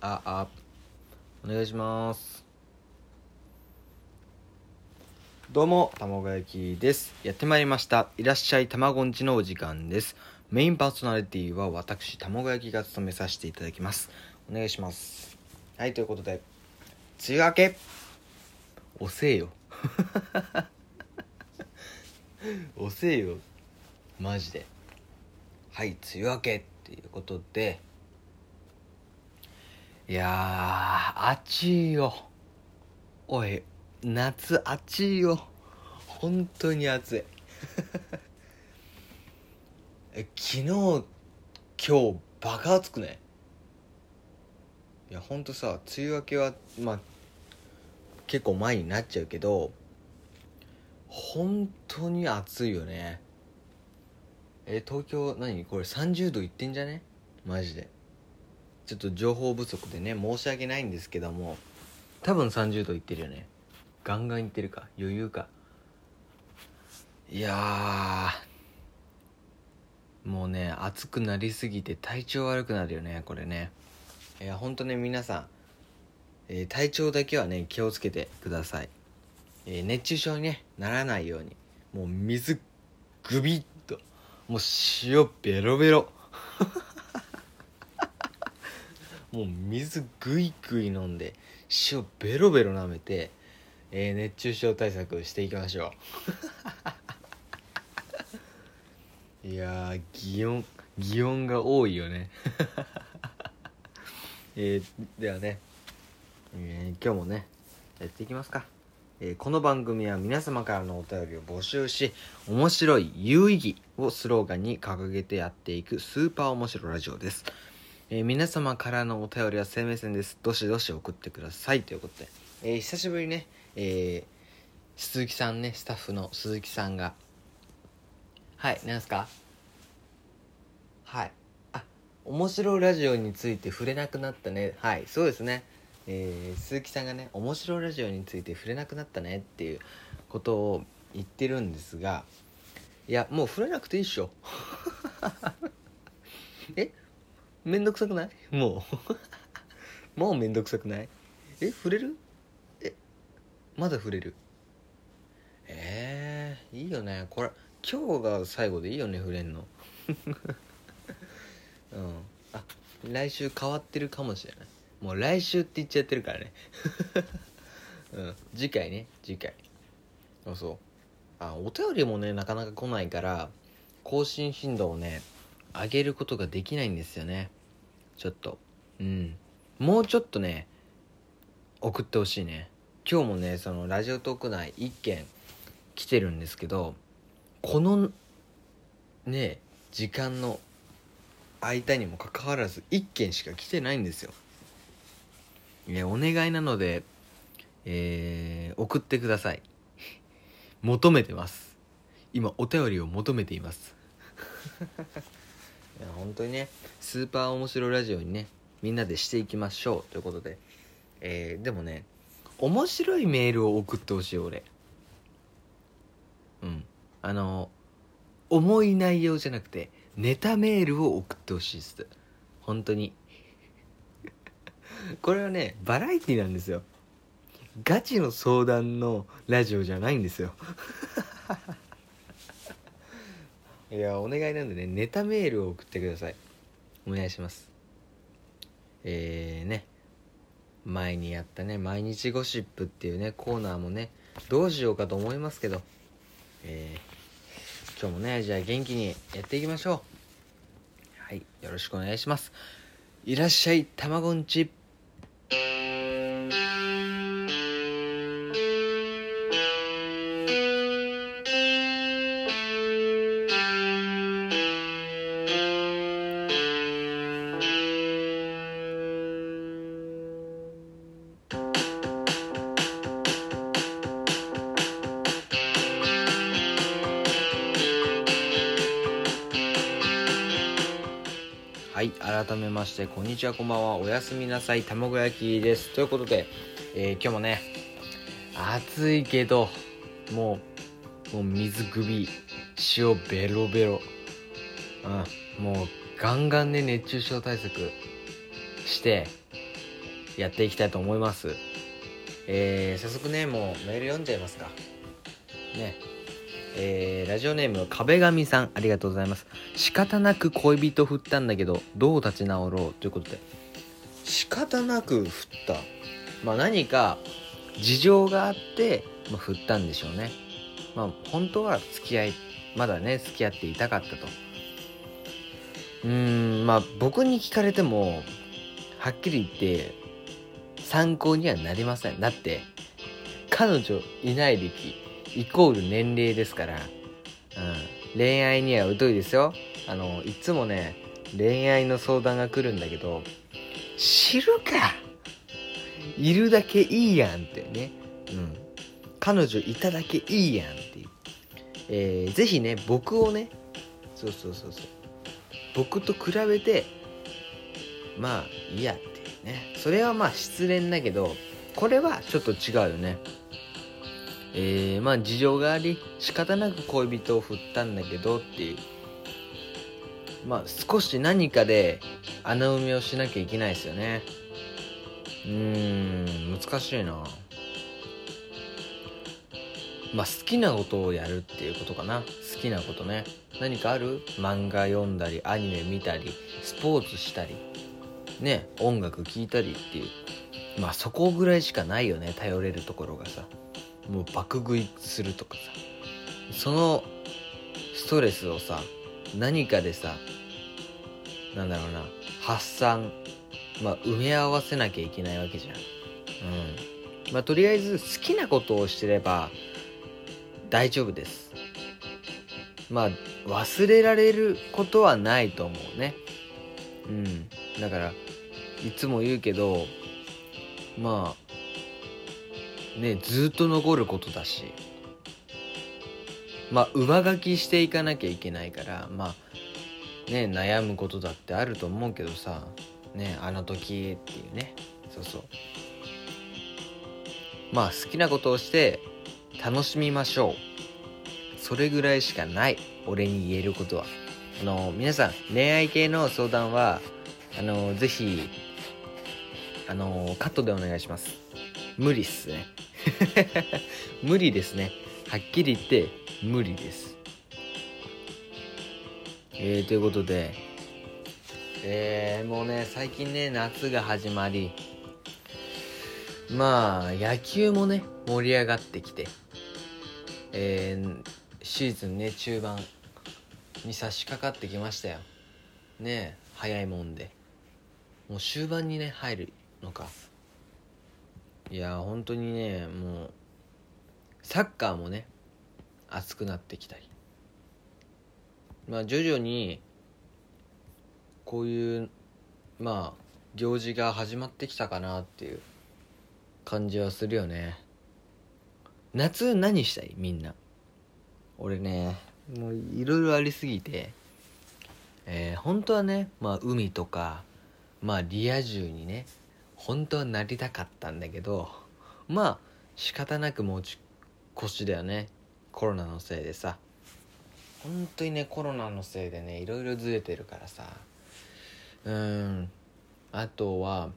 ああお願いします。どうも卵焼きです。やってまいりました。いらっしゃい卵んちのお時間です。メインパーソナリティは私卵焼きが務めさせていただきます。お願いします。はいということで梅雨明け。遅えよ。遅えよ。マジで。はい梅雨明けっていうことでいやー暑いよ。おい夏暑いよ。本当に暑い。え昨日今日バカ暑くね？いやほんとさ梅雨明けはまあ結構前になっちゃうけど本当に暑いよね。え東京何？これ30度いってんじゃね？マジで。ちょっと情報不足でね申し訳ないんですけども多分30度いってるよね。ガンガンいってるか余裕か。いやもうね暑くなりすぎて体調悪くなるよねこれね。いやほんとね皆さん、えー、体調だけはね気をつけてください、えー、熱中症にねならないようにもう水グビッともう塩ベロベロ。もう水ぐいぐい飲んで塩ベロベロ舐めて、えー、熱中症対策していきましょう。いや擬音擬音が多いよね。えー、ではね、えー、今日もねやっていきますか、えー、この番組は皆様からのお便りを募集し面白い有意義をスローガンに掲げてやっていくスーパー面白ラジオですえー、皆様からのお便りは生命線です。どしどし送ってください。ということで、えー、久しぶりにね、えー、鈴木さんね、スタッフの鈴木さんが、はい、何すか？はい。あ、面白ラジオについて触れなくなったね。はい、そうですね。えー、鈴木さんがね、面白ラジオについて触れなくなったねっていうことを言ってるんですが、いや、もう触れなくていいっしょ。え？めんどくさくない？もう。もうめんどくさくない？え触れる？えまだ触れる？えー、いいよね。これ今日が最後でいいよね触れんの。うん。あ来週変わってるかもしれない。もう来週って言っちゃってるからね。うん。次回ね。次回。あそう。あお便りもねなかなか来ないから更新頻度をね上げることができないんですよね。ちょっと。うん。もうちょっとね送ってほしいね。今日もねそのラジオトーク内1件来てるんですけどこのね時間の間にもかかわらず1件しか来てないんですよ。いやお願いなのでえー、送ってください。求めてます。今お便りを求めています。いや本当にねスーパー面白ラジオにねみんなでしていきましょう。ということでえー、でもね面白いメールを送ってほしい俺。うん。あの重い内容じゃなくてネタメールを送ってほしいです。本当に。これはねバラエティなんですよ。ガチの相談のラジオじゃないんですよ。いやお願いなんでねネタメールを送ってください。お願いします。えーね。前にやったね毎日ゴシップっていうねコーナーもねどうしようかと思いますけど。えー、今日もねじゃあ元気にやっていきましょう。はいよろしくお願いします。いらっしゃいたまごんち。はい改めましてこんにちはこんばんは。おやすみなさい。卵焼きです。ということで、えー、今日もね暑いけどもうもう水首塩ベロベロ。うんもうガンガンね熱中症対策してやっていきたいと思います。えー、早速ねもうメール読んじゃいますか。ね。えー、ラジオネーム壁紙さんありがとうございます。仕方なく恋人振ったんだけどどう立ち直ろうということで。仕方なく振った？まあ何か事情があって、まあ、振ったんでしょうね。まあ本当は付き合いまだね付き合っていたかったと。うーんまあ僕に聞かれてもはっきり言って参考にはなりません。だって彼女いない歴イコール年齢ですから、うん、恋愛には疎いですよ。あのいつもね恋愛の相談が来るんだけど知るか。いるだけいいやんってね、うん、彼女いただけいいやんっていう、えー、ぜひね僕をねそうそうそうそう。僕と比べてまあいいやっていうね。それはまあ失恋だけどこれはちょっと違うよね。えー、まあ事情があり仕方なく恋人を振ったんだけどっていう。まあ少し何かで穴埋めをしなきゃいけないですよね。うーん難しいな。まあ好きなことをやるっていうことかな。好きなことね。何かある？漫画読んだりアニメ見たりスポーツしたり。ね音楽聴いたりっていう。まあそこぐらいしかないよね頼れるところがさ。もう爆食いするとかさ。そのストレスをさ何かでさなんだろうな発散まあ埋め合わせなきゃいけないわけじゃん。うん。まあとりあえず好きなことをしてれば大丈夫です。まあ忘れられることはないと思うね。うん。だからいつも言うけどまあねずっと残ることだし。まあ上書きしていかなきゃいけないからまあね悩むことだってあると思うけどさねあの時っていうね。そうそう。まあ好きなことをして楽しみましょう。それぐらいしかない。俺に言えることは。あの皆さん恋愛系の相談はあのぜひあのカットでお願いします。無理っすね。無理ですね。はっきり言って無理です。えー、ということでえー、もうね最近ね夏が始まりまあ野球もね盛り上がってきてえー、シーズンね中盤に差し掛かってきましたよ。ね早いもんで。もう終盤にね入るのか。いや本当にねもうサッカーもね熱くなってきたり。まあ徐々にこういうまあ行事が始まってきたかなっていう感じはするよね。夏何したい？みんな。俺ねもういろいろありすぎて。えー、本当はねまあ海とかまあリア充にね本当はなりたかったんだけどまあ仕方なく持ち越しだよね。コロナのせいでさ。本当にねコロナのせいでねいろいろずれてるからさ。うん。あとは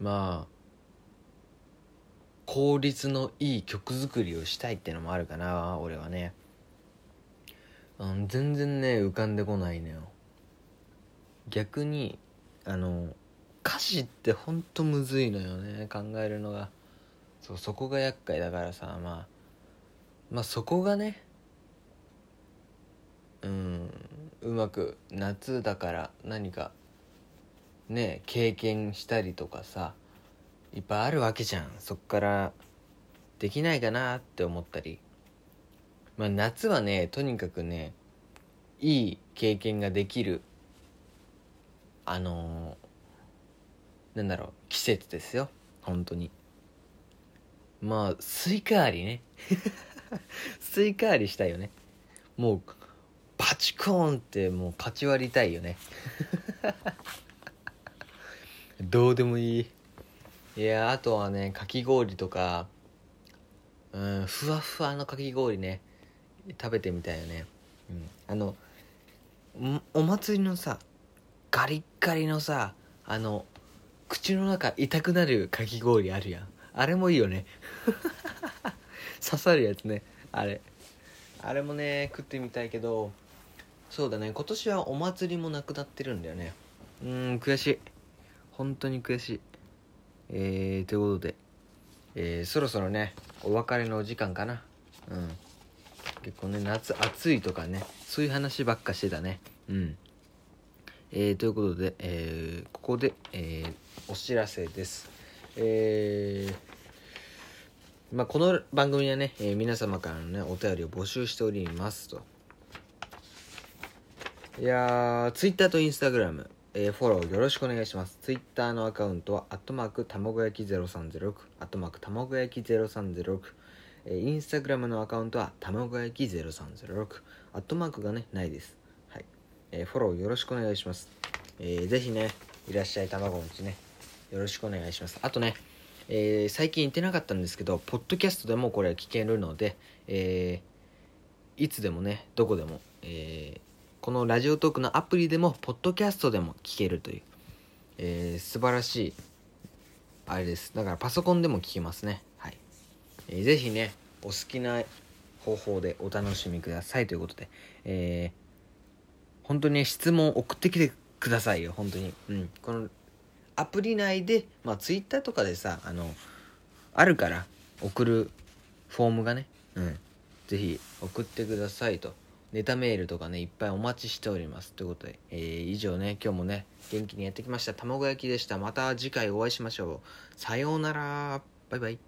まあ効率のいい曲作りをしたいってのもあるかな俺はね、うん、全然ね浮かんでこないのよ。逆にあの歌詞ってほんとむずいのよね考えるのが。そうそこが厄介だからさまあまあそこがねうんうまく夏だから何かね経験したりとかさいっぱいあるわけじゃん。そっからできないかなって思ったり。まあ夏はねとにかくねいい経験ができるあのー、なんだろう季節ですよ。本当に。まあスイカ割りね。スイカ割りしたいよね。もうバチコーンってもう勝ち割りたいよね。どうでもいい。いやあとはねかき氷とかうんふわふわのかき氷ね。食べてみたいよね。うん。あのお祭りのさガリッガリのさあの口の中痛くなるかき氷あるやん。あれもいいよね。刺さるやつね。あれ。あれもね食ってみたいけどそうだね。今年はお祭りもなくなってるんだよね。うん悔しい。本当に悔しい。えー、ということで、えー、そろそろねお別れのお時間かな。うん。結構ね夏暑いとかねそういう話ばっかしてたね。うん。えー、ということで、えー、ここで、えー、お知らせですえー、まあ、この番組はね、えー、皆様からのねお便りを募集しておりますといやー Twitter と Instagram えー、フォローよろしくお願いします。Twitter のアカウントは、アットマーク、たまご焼き0306、アットマーク、たまご焼き0306、えー、インスタグラムのアカウントは、たまご焼き0306、アットマークがね、ないです。えー、フォローよろしくお願いします。えー、ぜひね、いらっしゃいたまごんちね、よろしくお願いします。あとね、えー、最近言ってなかったんですけど、ポッドキャストでもこれ聞けるので、えー、いつでもね、どこでも、えー、このラジオトークのアプリでも、ポッドキャストでも聞けるという、えー、素晴らしい、あれです。だからパソコンでも聞けますね。はい。えー、ぜひね、お好きな方法でお楽しみくださいということで、えー、本当に、質問送ってきてくださいよ、本当に。うん。このアプリ内で、まあ、ツイッターとかでさ、あの、あるから、送るフォームがね、うん。ぜひ送ってくださいと。ネタメールとかねいっぱいお待ちしておりますということで、えー、以上ね今日もね元気にやってきました卵焼きでしたまた次回お会いしましょうさようならバイバイ